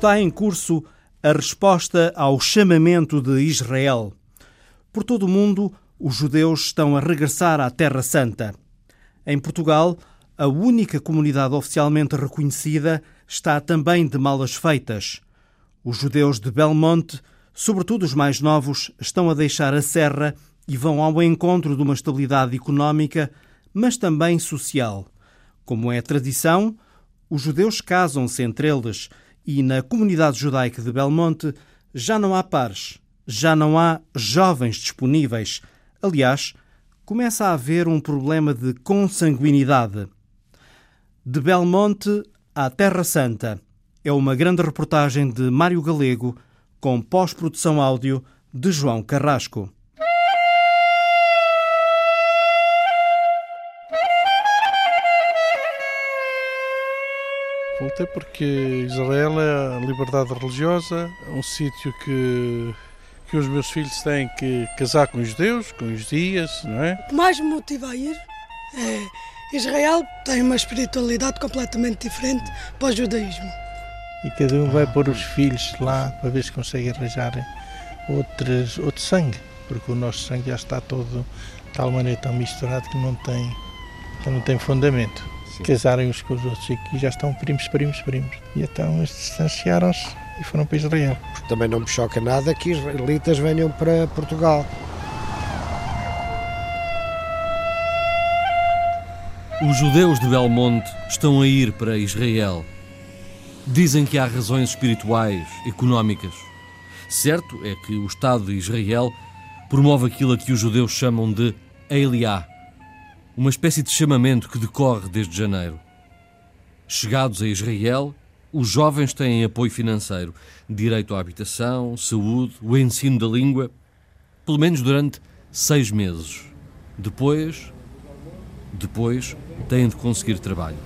Está em curso a resposta ao chamamento de Israel. Por todo o mundo, os judeus estão a regressar à Terra Santa. Em Portugal, a única comunidade oficialmente reconhecida está também de malas feitas. Os judeus de Belmonte, sobretudo os mais novos, estão a deixar a serra e vão ao encontro de uma estabilidade económica, mas também social. Como é tradição, os judeus casam-se entre eles e na comunidade judaica de Belmonte já não há pares, já não há jovens disponíveis. Aliás, começa a haver um problema de consanguinidade. De Belmonte à Terra Santa é uma grande reportagem de Mário Galego com pós-produção áudio de João Carrasco. Voltei porque Israel é a liberdade religiosa, é um sítio que, que os meus filhos têm que casar com os judeus, com os dias, não é? O que mais me motiva a ir é Israel tem uma espiritualidade completamente diferente para o judaísmo. E cada um vai pôr os filhos lá para ver se consegue arranjar outros, outro sangue, porque o nosso sangue já está todo de tal maneira tão misturado que não tem, que não tem fundamento. Sim. Casarem uns com os outros e já estão primos, primos, primos. E então eles distanciaram-se e foram para Israel. Também não me choca nada que israelitas venham para Portugal. Os judeus de Belmonte estão a ir para Israel. Dizem que há razões espirituais, económicas. Certo é que o Estado de Israel promove aquilo a que os judeus chamam de Eliá, uma espécie de chamamento que decorre desde janeiro. Chegados a Israel, os jovens têm apoio financeiro, direito à habitação, saúde, o ensino da língua, pelo menos durante seis meses. Depois, depois têm de conseguir trabalho.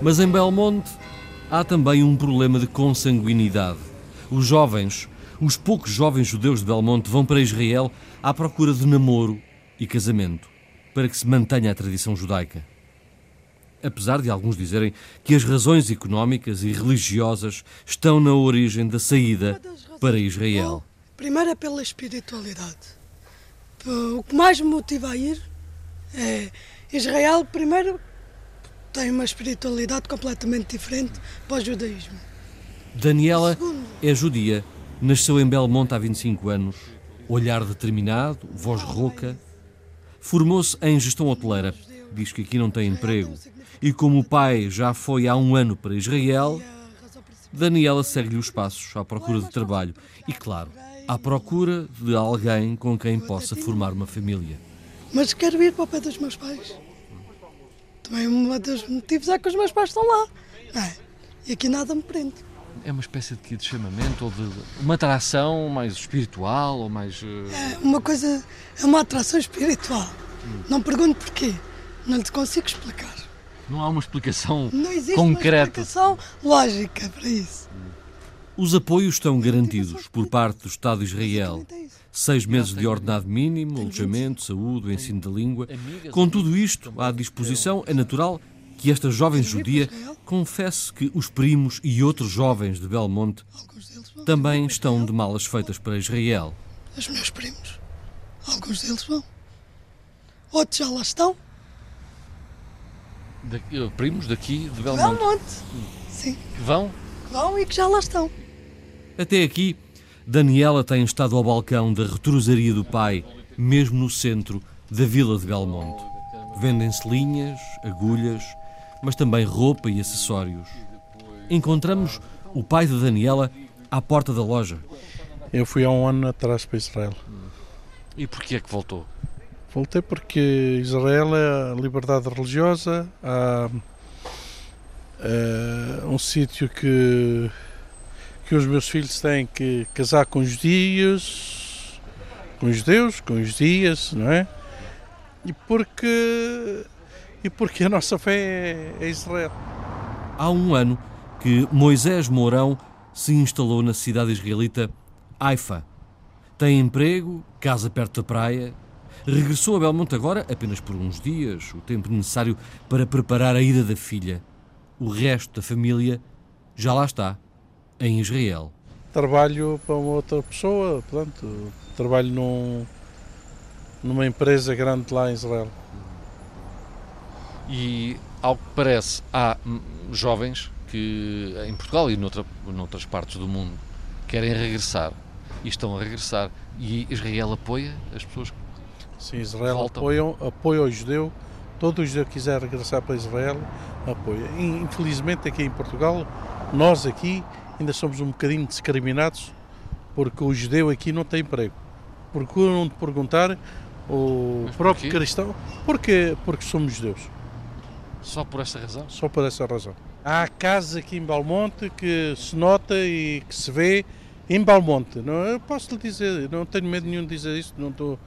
Mas em Belmonte há também um problema de consanguinidade. Os jovens, os poucos jovens judeus de Belmonte vão para Israel à procura de namoro e casamento, para que se mantenha a tradição judaica. Apesar de alguns dizerem que as razões económicas e religiosas estão na origem da saída para Israel. Primeiro é pela espiritualidade. O que mais me motiva a ir é Israel, primeiro, tem uma espiritualidade completamente diferente para o judaísmo. Daniela Segundo, é judia, nasceu em Belmonte há 25 anos, olhar determinado, voz rouca, Formou-se em gestão hoteleira. Diz que aqui não tem emprego. E como o pai já foi há um ano para Israel, Daniela segue-lhe os passos à procura de trabalho. E, claro, à procura de alguém com quem possa formar uma família. Mas quero ir para o pé dos meus pais. Também um dos motivos é que os meus pais estão lá. É. E aqui nada me prende. É uma espécie de, de chamamento ou de uma atração mais espiritual ou mais. Eh, é uma coisa. É uma atração espiritual. Hum. Não pergunto porquê. Não lhe consigo explicar. Não há uma explicação Não existe concreta. uma explicação lógica para isso. Os apoios estão garantidos por parte do Estado de Israel. Seis meses de ordenado mínimo, alojamento, saúde, o ensino da língua. Com tudo isto à disposição, é natural que esta jovem judia confesse que os primos e outros jovens de Belmonte também estão de malas feitas para Israel. Os meus primos, alguns deles vão. Outros já lá estão. Eh, primos daqui de Belmonte? Belmonte, sim. Que vão? Que vão e que já lá estão. Até aqui, Daniela tem estado ao balcão da retrosaria do pai, mesmo no centro da vila de Belmonte. Vendem-se linhas, agulhas, mas também roupa e acessórios. Encontramos o pai de Daniela à porta da loja. Eu fui há um ano atrás para Israel. E porquê é que voltou? Voltei porque Israel é a liberdade religiosa, há, é um sítio que, que os meus filhos têm que casar com os dias, com os judeus, com os dias, não é? E porque e porque a nossa fé é Israel. Há um ano que Moisés Mourão se instalou na cidade israelita Haifa. Tem emprego, casa perto da praia. Regressou a Belmonte agora apenas por uns dias, o tempo necessário para preparar a ida da filha. O resto da família já lá está, em Israel. Trabalho para uma outra pessoa, portanto, trabalho num, numa empresa grande lá em Israel. E, ao que parece, há jovens que, em Portugal e noutra, noutras partes do mundo, querem regressar e estão a regressar. E Israel apoia as pessoas que Sim, Israel Voltam. apoiam, apoia o judeu. Todo o judeu que quiser regressar para Israel, apoia. Infelizmente, aqui em Portugal, nós aqui ainda somos um bocadinho discriminados porque o judeu aqui não tem emprego. Procuram de perguntar o Mas próprio cristão porque porque somos judeus. Só por esta razão. Só por essa razão. Há casas aqui em Belmonte que se nota e que se vê em Belmonte. Não, eu posso lhe dizer, não tenho medo nenhum de dizer isso, não estou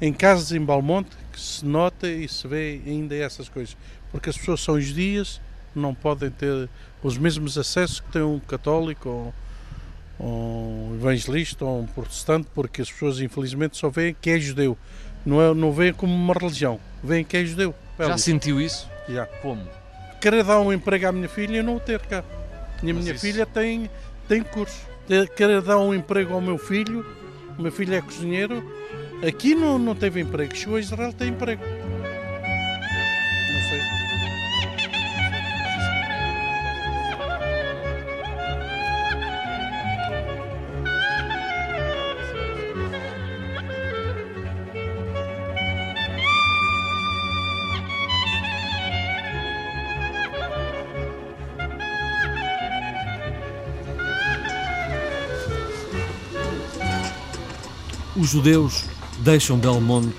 em casas em Belmonte que se nota e se vê ainda essas coisas. Porque as pessoas são judias, não podem ter os mesmos acessos que tem um católico ou ou um evangelista ou um protestante, porque as pessoas infelizmente só veem que é judeu. Não, é, não veem como uma religião, veem que é judeu. Já Pelo- sentiu isso? Já Como? querer dar um emprego à minha filha e não o ter cá. E a Mas minha isso- filha tem, tem curso. Ter- Querer dar um emprego ao meu filho, o meu filho é cozinheiro, aqui não, não teve emprego, chegou a Israel tem emprego. Os judeus deixam Belmonte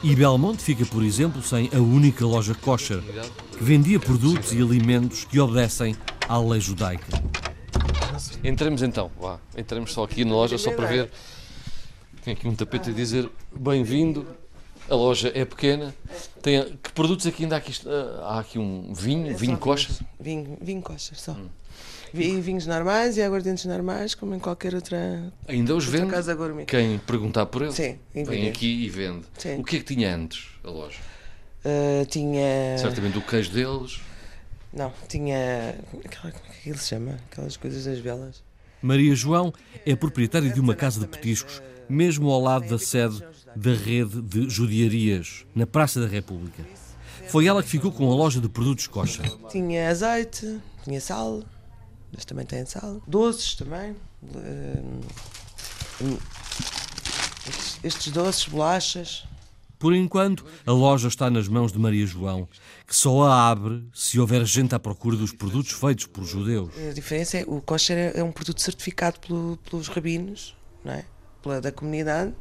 e Belmonte fica, por exemplo, sem a única loja kosher que vendia produtos e alimentos que obedecem à lei judaica. Entremos então, vá. Entremos só aqui na loja só para ver. Tem aqui um tapete a dizer bem-vindo. A loja é pequena. Tem que produtos aqui ainda há aqui? Ah, Há aqui um vinho, vinho coxa. Vinho, vinho kosher só. Vi- Vinhos normais e aguardentes normais, como em qualquer outra, Ainda os outra vende. casa gourmet. Quem perguntar por ele Sim, vem aqui e vende. Sim. O que é que tinha antes a loja? Uh, tinha. Certamente o queijo deles. Não, tinha. Aquela, como é que aquilo se chama? Aquelas coisas das velas. Maria João é proprietária de uma casa de petiscos, mesmo ao lado da sede da rede de judiarias, na Praça da República. Foi ela que ficou com a loja de produtos kosher. Tinha azeite, tinha sal, mas também tem sal. Doces também. hum, estes- Estes doces, bolachas. Por enquanto, a loja está nas mãos de Maria João, que só a abre se houver gente à procura dos produtos feitos por judeus. A diferença é o kosher é- um produto certificado pelo- pelos rabinos, não é? Pela, da comunidade.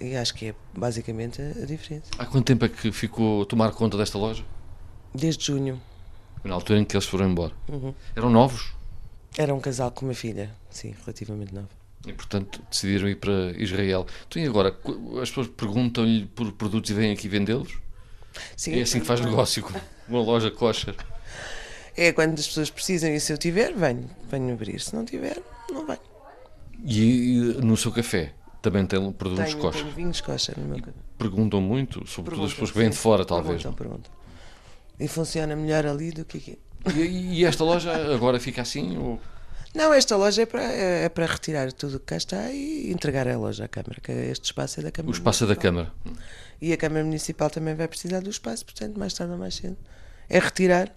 E acho que é basicamente a, a diferença. Há quanto tempo é que ficou a tomar conta desta loja? Desde junho. Na altura em que eles foram embora. Uhum. Eram novos Era um casal com uma filha, sim, relativamente nova. e, portanto, decidiram ir para Israel. Então, e agora? As pessoas perguntam-lhe por produtos e vêm aqui vendê-los? Sim, É assim que faz negócio com uma loja kosher. É quando as pessoas precisam e se eu tiver, venho, venho abrir. Se não tiver, não venho. E, e no seu café também tem produtos Tenho, kosher. tenho vinhos kosher no meu cabelo. Perguntam muito, sobretudo as Perguntam, pessoas que vêm de fora, talvez. Perguntam, perguntam. E funciona melhor ali do que aqui. E, e esta loja agora fica assim? Ou... Não, esta loja é para, é, é para retirar tudo o que cá está e entregar a loja à Câmara, que este espaço é da Câmara O espaço é da Municipal. Câmara. E a Câmara Municipal também vai precisar do espaço, portanto, mais tarde ou mais cedo. É retirar.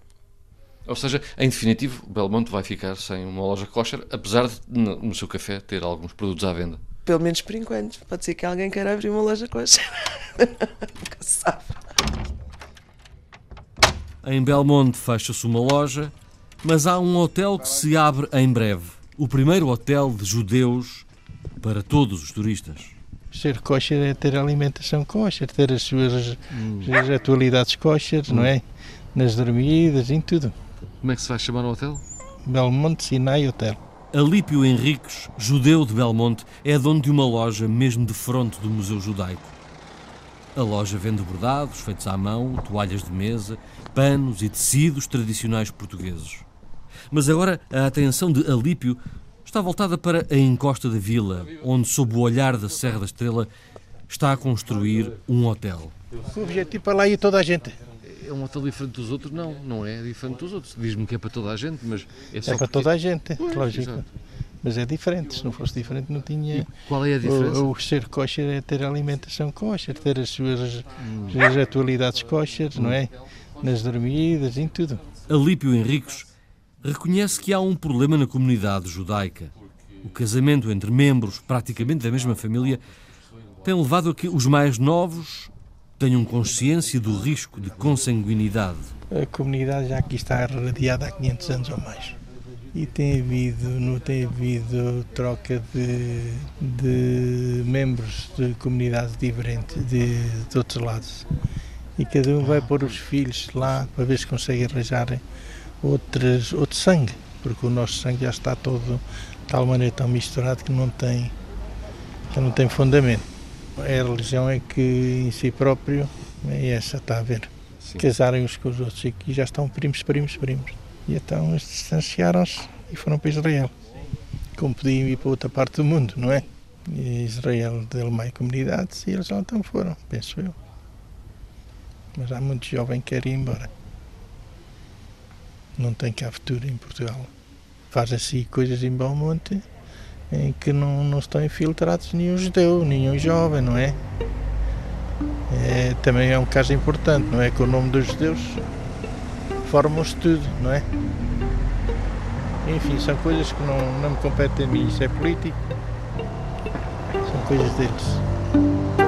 Ou seja, em definitivo, Belmonte vai ficar sem uma loja kosher, apesar de no seu café ter alguns produtos à venda. Pelo menos por enquanto. Pode ser que alguém queira abrir uma loja kosher. Nunca se sabe. Em Belmonte fecha-se uma loja, mas há um hotel que se abre em breve. O primeiro hotel de judeus para todos os turistas. Ser kosher é ter alimentação kosher, ter as suas as atualidades kosher, não é? Nas dormidas, em tudo. Como é que se vai chamar o hotel? Belmonte Sinai Hotel. Alípio Henriques, judeu de Belmonte, é dono de uma loja mesmo de fronte do Museu Judaico. A loja vende bordados feitos à mão, toalhas de mesa, panos e tecidos tradicionais portugueses. Mas agora a atenção de Alípio está voltada para a encosta da vila, onde, sob o olhar da Serra da Estrela, está a construir um hotel. O objetivo para lá ir toda a gente. é um hotel diferente dos outros? Não, não é diferente dos outros. Diz-me que é para toda a gente, mas é só É para porque- toda a gente, Pois, lógico. exato. Mas é diferente, se não fosse diferente não tinha... Qual é a diferença? O, o ser kosher é ter alimentação kosher, ter as suas Hum. as atualidades kosher, não é? Nas dormidas, em tudo. Alípio Henriques reconhece que há um problema na comunidade judaica. O casamento entre membros praticamente da mesma família tem levado a que os mais novos tenham consciência do risco de consanguinidade. A comunidade já aqui está radiada há 500 anos ou mais. E tem havido, não tem havido troca de, de membros de comunidades diferentes de, de outros lados. E cada um vai pôr os filhos lá para ver se consegue arranjar outros, outro sangue, porque o nosso sangue já está todo de tal maneira tão misturado que não tem, que não tem fundamento. A religião é que em si próprio é essa, está a ver casarem uns com os outros e aqui já estão primos, primos, primos. E então eles distanciaram-se e foram para Israel. Como podiam ir para outra parte do mundo, não é? Israel deu mais comunidades e eles lá então foram, penso eu. Mas há muito jovem que quer ir embora. Não tem cá futuro em Portugal. Faz assim coisas em Belmonte em que não, não estão infiltrados nenhum judeu, nenhum jovem, não é? É, também é um caso importante, não é? Que o nome dos judeus formam-se tudo, não é? Enfim, são coisas que não, não me competem a mim, isso é político, são coisas deles.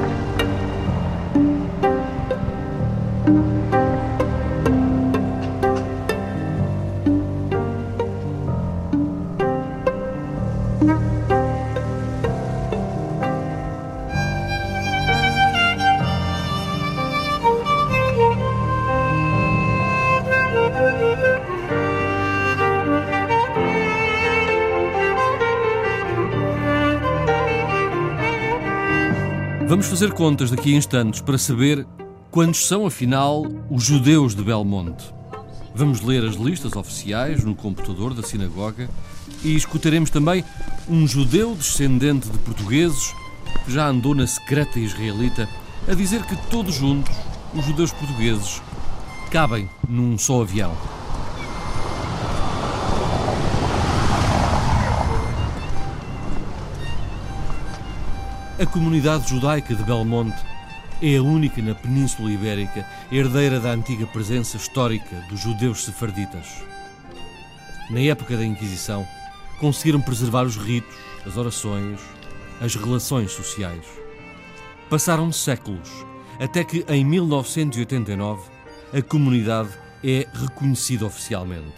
Vamos fazer contas daqui a instantes para saber quantos são, afinal, os judeus de Belmonte. Vamos ler as listas oficiais no computador da sinagoga e escutaremos também um judeu descendente de portugueses que já andou na secreta israelita a dizer que todos juntos, os judeus portugueses, cabem num só avião. A comunidade judaica de Belmonte é a única na Península Ibérica herdeira da antiga presença histórica dos judeus sefarditas. Na época da Inquisição, conseguiram preservar os ritos, as orações, as relações sociais. Passaram séculos, até que em 1989 a comunidade é reconhecida oficialmente.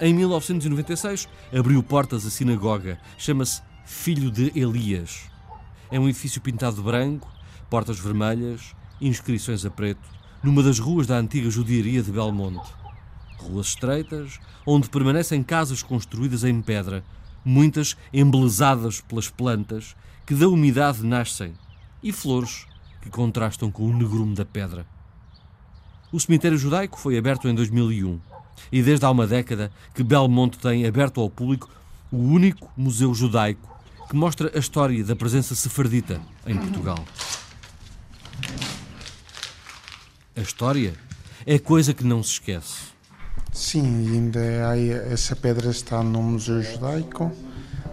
Em 1996 abriu portas a sinagoga, chama-se Filho de Elias. É um edifício pintado de branco, portas vermelhas, inscrições a preto, numa das ruas da antiga judiaria de Belmonte. Ruas estreitas, onde permanecem casas construídas em pedra, muitas embelezadas pelas plantas que da umidade nascem, e flores que contrastam com o negrume da pedra. O cemitério judaico foi aberto em 2001 e desde há uma década que Belmonte tem aberto ao público o único museu judaico que mostra a história da presença sefardita em Portugal. A história é coisa que não se esquece. Sim, ainda há, essa pedra está no Museu Judaico,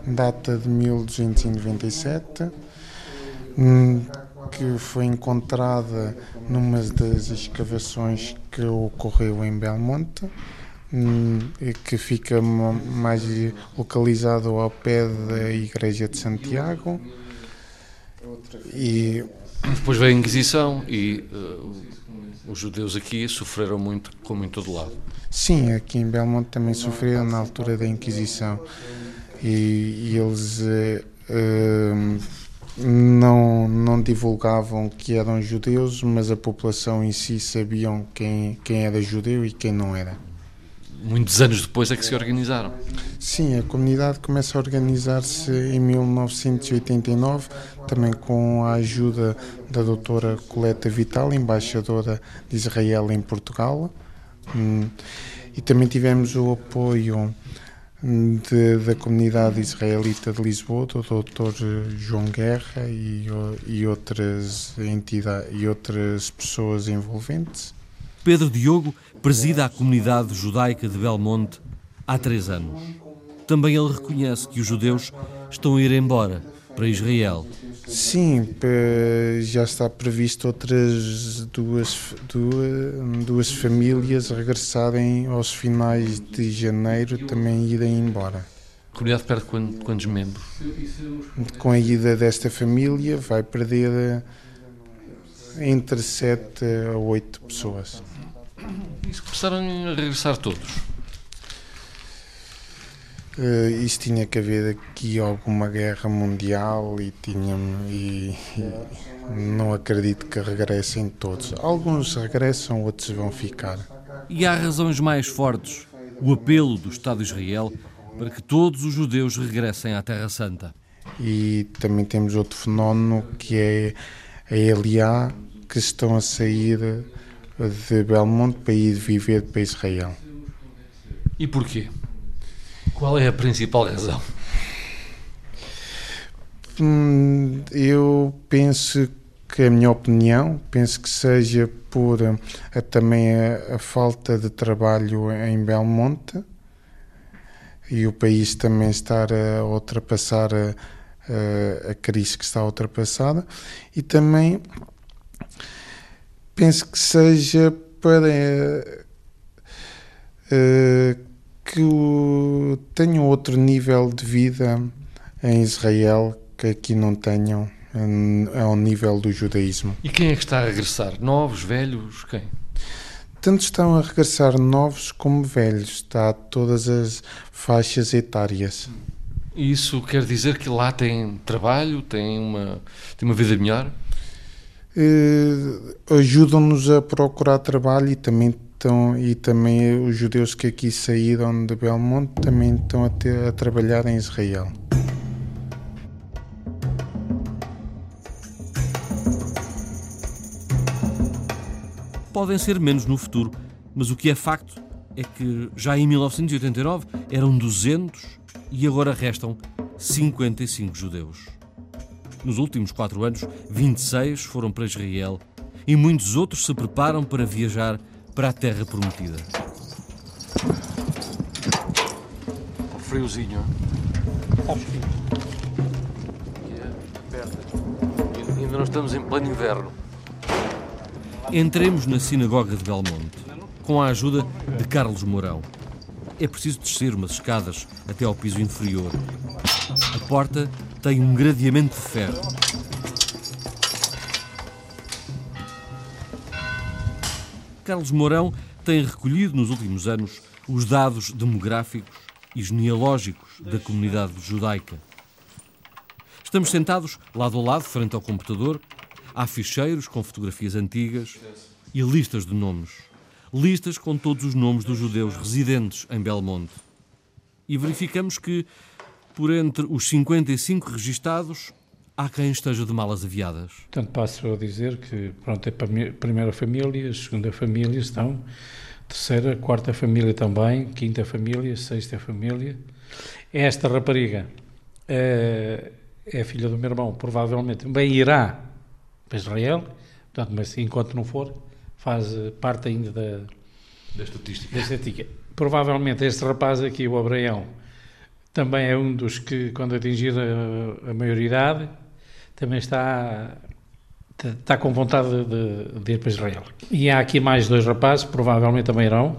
data de 1297, hum, que foi encontrada numa das escavações que ocorreu em Belmonte, que fica ma- mais localizado ao pé da Igreja de Santiago. E Depois veio a Inquisição e eh, os judeus aqui sofreram muito, como em todo lado. Sim, aqui em Belmonte também sofreram na altura da Inquisição e, e eles eh, não, não divulgavam que eram judeus, mas a população em si sabiam quem, quem era judeu e quem não era. Muitos anos depois é que se organizaram. Sim, a comunidade começa a organizar-se em 1989, também com a ajuda da doutora Coleta Vital, embaixadora de Israel em Portugal. Hum, E também tivemos o apoio hum, de- da comunidade israelita de Lisboa, do doutor João Guerra e, e outras entidades e outras pessoas envolventes. Pedro Diogo presida a comunidade judaica de Belmonte há três anos. Também ele reconhece que os judeus estão a ir embora para Israel. Sim, já está previsto outras duas, duas, duas famílias regressarem aos finais de janeiro, também irem embora. A comunidade perde quantos membros? Com a ida desta família, vai perder entre 7 a 8 pessoas. E se começaram a regressar todos? Uh, isso tinha que haver aqui alguma guerra mundial e, tinha, e, e não acredito que regressem todos. Alguns regressam, outros vão ficar. E há razões mais fortes. O apelo do Estado de Israel para que todos os judeus regressem à Terra Santa. E também temos outro fenómeno que é a LA que estão a sair de Belmonte para ir viver para Israel. E porquê? Qual é a principal razão? Hum, eu penso que a minha opinião, penso que seja por a, também a, a, falta de trabalho em Belmonte e o país também estar a ultrapassar a, a, a crise que está ultrapassada e também penso que seja para uh, que o, tenham outro nível de vida em Israel que aqui não tenham ao nível do judaísmo. E quem é que está a regressar? Novos, velhos, quem? Tanto estão a regressar novos como velhos, está todas as faixas etárias. Isso quer dizer que lá tem trabalho, tem uma, tem uma vida melhor? Eh, ajudam-nos a procurar trabalho e também estão e também os judeus que aqui saíram de Belmonte também estão a, ter, a trabalhar em Israel. Podem ser menos no futuro, mas o que é facto é que já em 1989 eram 200 e agora restam 55 judeus. Nos últimos quatro anos, 26 foram para Israel e muitos outros se preparam para viajar para a Terra Prometida. O friozinho. Está frio. Ainda não estamos em pleno inverno. Entremos na sinagoga de Belmonte, com a ajuda de Carlos Mourão. É preciso descer umas escadas até ao piso inferior. A porta tem um gradeamento de ferro. Carlos Mourão tem recolhido nos últimos anos os dados demográficos e genealógicos da comunidade judaica. Estamos sentados lado a lado, frente ao computador. Há ficheiros com fotografias antigas e listas de nomes. Listas com todos os nomes dos judeus residentes em Belmonte. E verificamos que, por entre os 55 registados, há quem esteja de malas aviadas. Portanto, passo a dizer que, pronto, é para a primeira família, a segunda família estão, terceira, quarta família também, quinta família, sexta família. Esta rapariga é, é filha do meu irmão, provavelmente bem irá para Israel, portanto, mas enquanto não for, faz parte ainda da, da estatística. Da estatística. Provavelmente este rapaz aqui, o Abraão, também é um dos que, quando atingir a, a maioridade, também está, está com vontade de, de, ir para Israel. E há aqui mais dois rapazes, provavelmente também irão,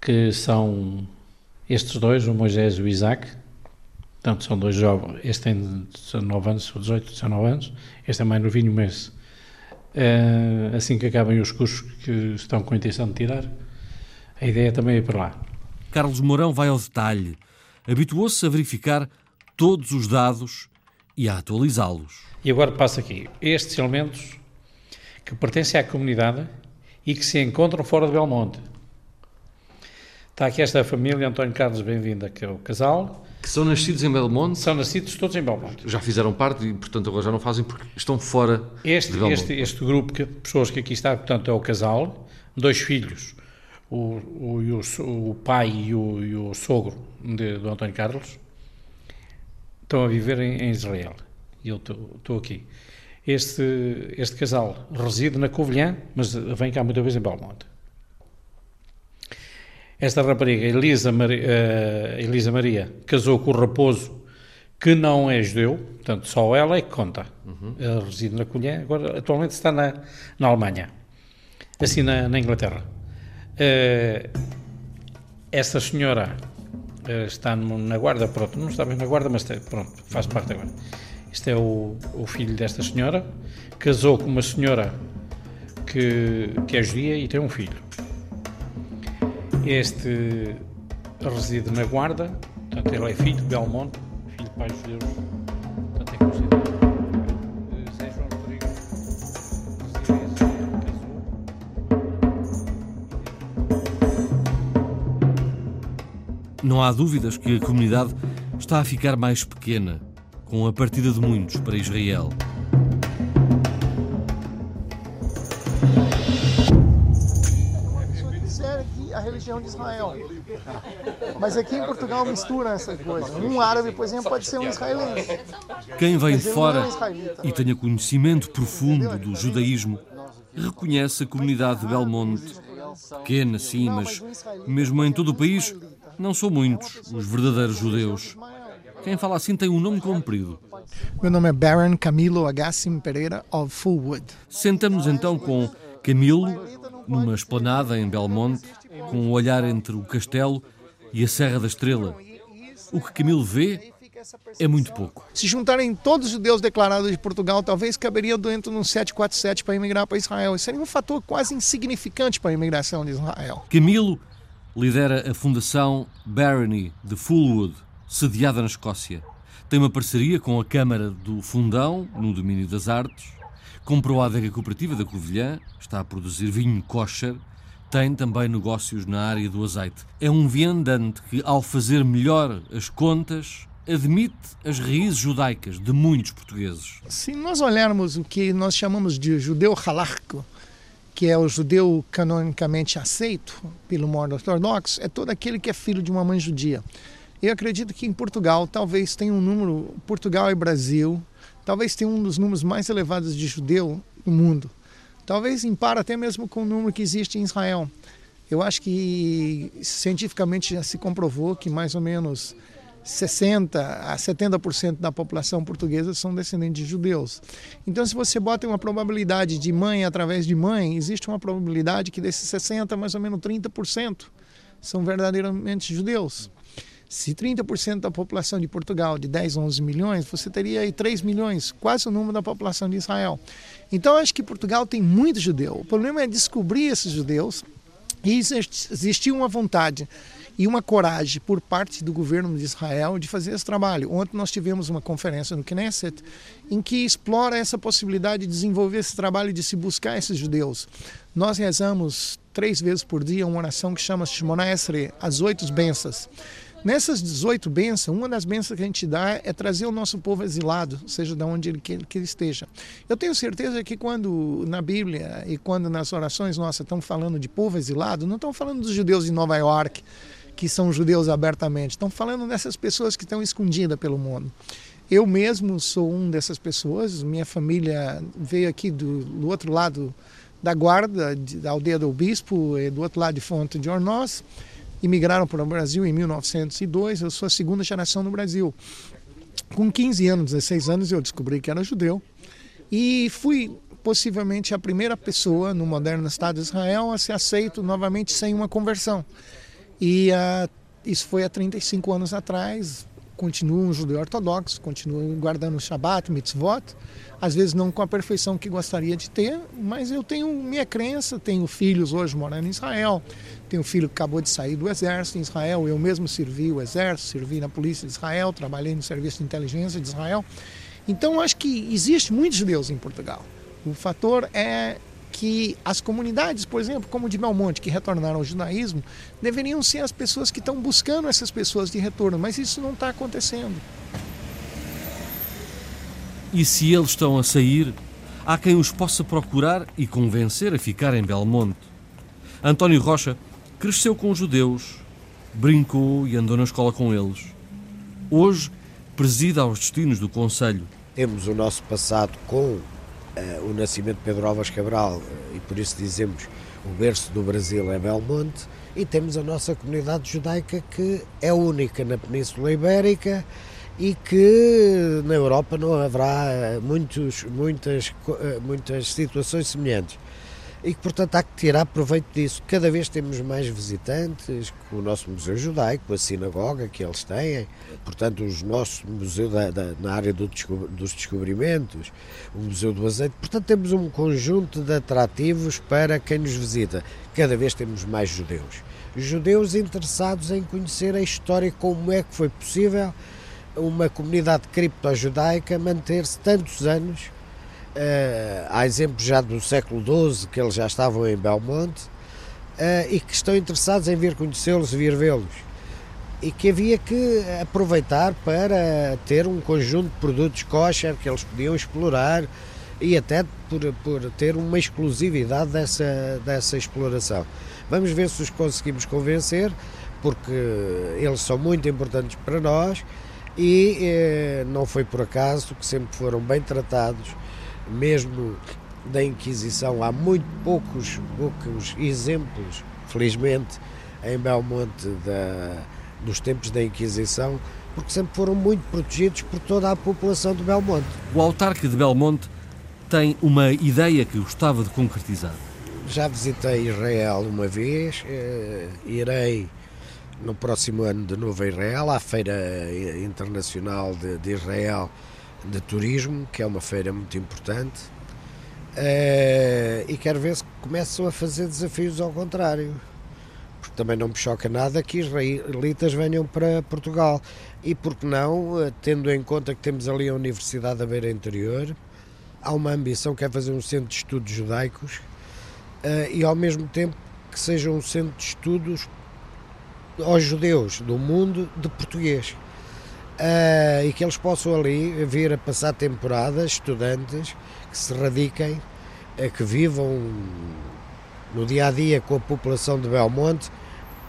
que são estes dois, o Moisés e o Isaac. Portanto, são dois jovens. Este tem 19 anos, 18, 19 anos. Este é mais novinho, mas uh, assim que acabem os cursos que estão com a intenção de tirar, a ideia também é para lá. Carlos Mourão vai ao detalhe. Habituou-se a verificar todos os dados e a atualizá-los. E agora passo aqui. Estes elementos que pertencem à comunidade e que se encontram fora de Belmonte. Está aqui esta família, António Carlos, bem-vinda, que é o casal. Que são nascidos em Belmonte? São nascidos todos em Belmonte. Já fizeram parte e, portanto, agora já não fazem porque estão fora este, de Belmonte. Este, este grupo de pessoas que aqui está, portanto, é o casal, dois filhos, o, o, o, o pai e o, e o sogro de, do António Carlos, estão a viver em, em Israel. E eu estou aqui. Este, este casal reside na Covilhã, mas vem cá muitas vezes em Belmonte. Esta rapariga, Elisa Maria, uh, Elisa Maria, casou com o Raposo, que não é judeu, portanto, só ela é que conta. Uhum. Ela reside na Colher, agora atualmente está na, na Alemanha, assim na, na Inglaterra. Uh, essa senhora uh, está na guarda, pronto, não está bem na guarda, mas pronto, faz parte agora. Este é o, o filho desta senhora, casou com uma senhora que, que é judia e tem um filho. Este reside na Guarda, portanto, ele é filho de Belmonte, filho de pais judeus, Não há dúvidas que a comunidade está a ficar mais pequena com a partida de muitos para Israel. religião de Israel. Mas aqui em Portugal mistura essa coisa. Um árabe, por exemplo, pode ser um israelense. Quem vem de fora é e tenha conhecimento profundo do judaísmo reconhece a comunidade de Belmonte. Pequena, sim, mas mesmo em todo o país, não são muitos os verdadeiros judeus. Quem fala assim tem um nome comprido. Meu nome é Baron Camilo Agassim Pereira of Fullwood. Sentamos então com Camilo numa esplanada em Belmonte com um olhar entre o castelo e a Serra da Estrela. O que Camilo vê é muito pouco. Se juntarem todos os judeus declarados de Portugal, talvez caberia dentro de um 747 para emigrar para Israel. Isso seria um fator quase insignificante para a imigração de Israel. Camilo lidera a Fundação Barony de Fullwood, sediada na Escócia. Tem uma parceria com a Câmara do Fundão, no domínio das artes. Comprou a adega cooperativa da Covilhã, está a produzir vinho kosher tem também negócios na área do azeite. É um viandante que, ao fazer melhor as contas, admite as raízes judaicas de muitos portugueses. Se nós olharmos o que nós chamamos de judeu halárquico, que é o judeu canonicamente aceito pelo modo ortodoxo, é todo aquele que é filho de uma mãe judia. Eu acredito que em Portugal talvez tenha um número, Portugal e Brasil, talvez tenha um dos números mais elevados de judeu no mundo. Talvez em par até mesmo com o número que existe em Israel. Eu acho que cientificamente já se comprovou que mais ou menos 60 a 70% da população portuguesa são descendentes de judeus. Então, se você bota uma probabilidade de mãe através de mãe, existe uma probabilidade que desses 60, mais ou menos 30% são verdadeiramente judeus. Se 30% da população de Portugal, de 10, 11 milhões, você teria aí 3 milhões, quase o número da população de Israel. Então, acho que Portugal tem muito judeu. O problema é descobrir esses judeus e existir uma vontade e uma coragem por parte do governo de Israel de fazer esse trabalho. Ontem nós tivemos uma conferência no Knesset em que explora essa possibilidade de desenvolver esse trabalho de se buscar esses judeus. Nós rezamos três vezes por dia uma oração que chama Shemona Esre, as oito bênçãos. Nessas 18 bênçãos, uma das bênçãos que a gente dá é trazer o nosso povo exilado, seja de onde ele, que ele esteja. Eu tenho certeza que quando na Bíblia e quando nas orações nossas estão falando de povo exilado, não estão falando dos judeus de Nova York, que são judeus abertamente, estão falando dessas pessoas que estão escondidas pelo mundo. Eu mesmo sou um dessas pessoas, minha família veio aqui do, do outro lado da guarda, de, da aldeia do Bispo, e do outro lado de Fonte de Ornós imigraram para o Brasil em 1902. Eu sou a segunda geração no Brasil. Com 15 anos, 16 anos, eu descobri que era judeu e fui possivelmente a primeira pessoa no moderno Estado de Israel a ser aceito novamente sem uma conversão. E uh, isso foi há 35 anos atrás. Continuo um judeu ortodoxo, continuo guardando o Shabat, mitzvot, às vezes não com a perfeição que gostaria de ter, mas eu tenho minha crença, tenho filhos hoje morando em Israel, tenho um filho que acabou de sair do exército em Israel, eu mesmo servi o exército, servi na polícia de Israel, trabalhei no serviço de inteligência de Israel. Então acho que existe muitos judeus em Portugal. O fator é que as comunidades, por exemplo, como de Belmonte, que retornaram ao judaísmo, deveriam ser as pessoas que estão buscando essas pessoas de retorno, mas isso não está acontecendo. E se eles estão a sair, há quem os possa procurar e convencer a ficar em Belmonte. António Rocha cresceu com os judeus, brincou e andou na escola com eles. Hoje presida aos destinos do Conselho. Temos o nosso passado com o nascimento de Pedro Alves Cabral uh, e por isso dizemos o berço do Brasil é Belmonte, e temos a nossa comunidade judaica que é única na Península Ibérica e que na Europa não haverá muitos, muitas, muitas situações semelhantes e que, portanto, há que tirar proveito disso. Cada vez temos mais visitantes com o nosso Museu Judaico, a sinagoga que eles têm, portanto, os nossos museus da, da, na área do, dos descobrimentos, o Museu do Azeite. Portanto, temos um conjunto de atrativos para quem nos visita. Cada vez temos mais judeus. Judeus interessados em conhecer a história, como é que foi possível uma comunidade cripto-judaica manter-se tantos anos Uh, há exemplos já do século XII que eles já estavam em Belmonte uh, e que estão interessados em vir conhecê-los e vir vê-los. E que havia que aproveitar para ter um conjunto de produtos kosher que eles podiam explorar e até por, por ter uma exclusividade dessa, dessa exploração. Vamos ver se os conseguimos convencer, porque eles são muito importantes para nós e eh, não foi por acaso que sempre foram bem tratados mesmo da Inquisição, há muito poucos, poucos exemplos, felizmente, em Belmonte da, dos tempos da Inquisição, porque sempre foram muito protegidos por toda a população de Belmonte. O autarca de Belmonte tem uma ideia que gostava de concretizar. Já visitei Israel uma vez, eh, irei no próximo ano de novo a Israel, à Feira Internacional de, de Israel, de turismo, que é uma feira muito importante, uh, e quero ver se começam a fazer desafios ao contrário. Porque também não me choca nada que israelitas venham para Portugal. E porque não, uh, tendo em conta que temos ali a Universidade da Beira Interior, há uma ambição que é fazer um centro de estudos judaicos uh, e ao mesmo tempo que seja um centro de estudos aos judeus do mundo de português uh, e que eles possam ali vir a passar temporadas, estudantes que se radiquem, uh, que vivam no dia a dia com a população de Belmonte.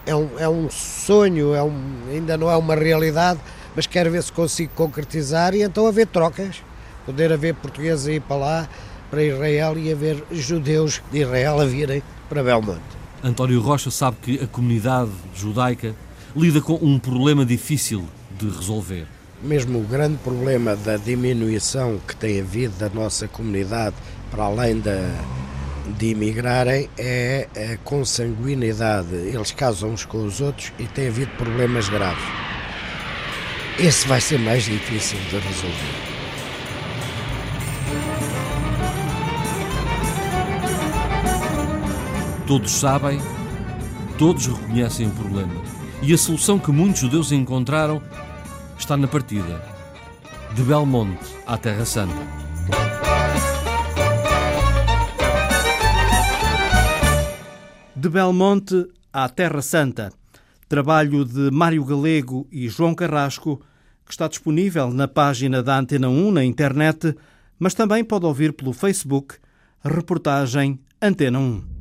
É um, é um sonho, é um, ainda não é uma realidade, mas quero ver se consigo concretizar e então haver trocas, poder haver portugueses a ir para lá, para Israel e haver judeus de Israel a virem para Belmonte. António Rocha sabe que a comunidade judaica lida com um problema difícil de resolver. Mesmo o grande problema da diminuição que tem havido da nossa comunidade, para além da, de imigrarem, é a consanguinidade. Eles casam uns com os outros e tem havido problemas graves. Esse vai ser mais difícil de resolver. Todos sabem, todos reconhecem o problema. E a solução que muitos judeus encontraram está na partida de Belmonte à Terra Santa. De Belmonte à Terra Santa. Trabalho de Mário Galego e João Carrasco, que está disponível na página da Antena 1 na internet, mas também pode ouvir pelo Facebook reportagem Antena 1.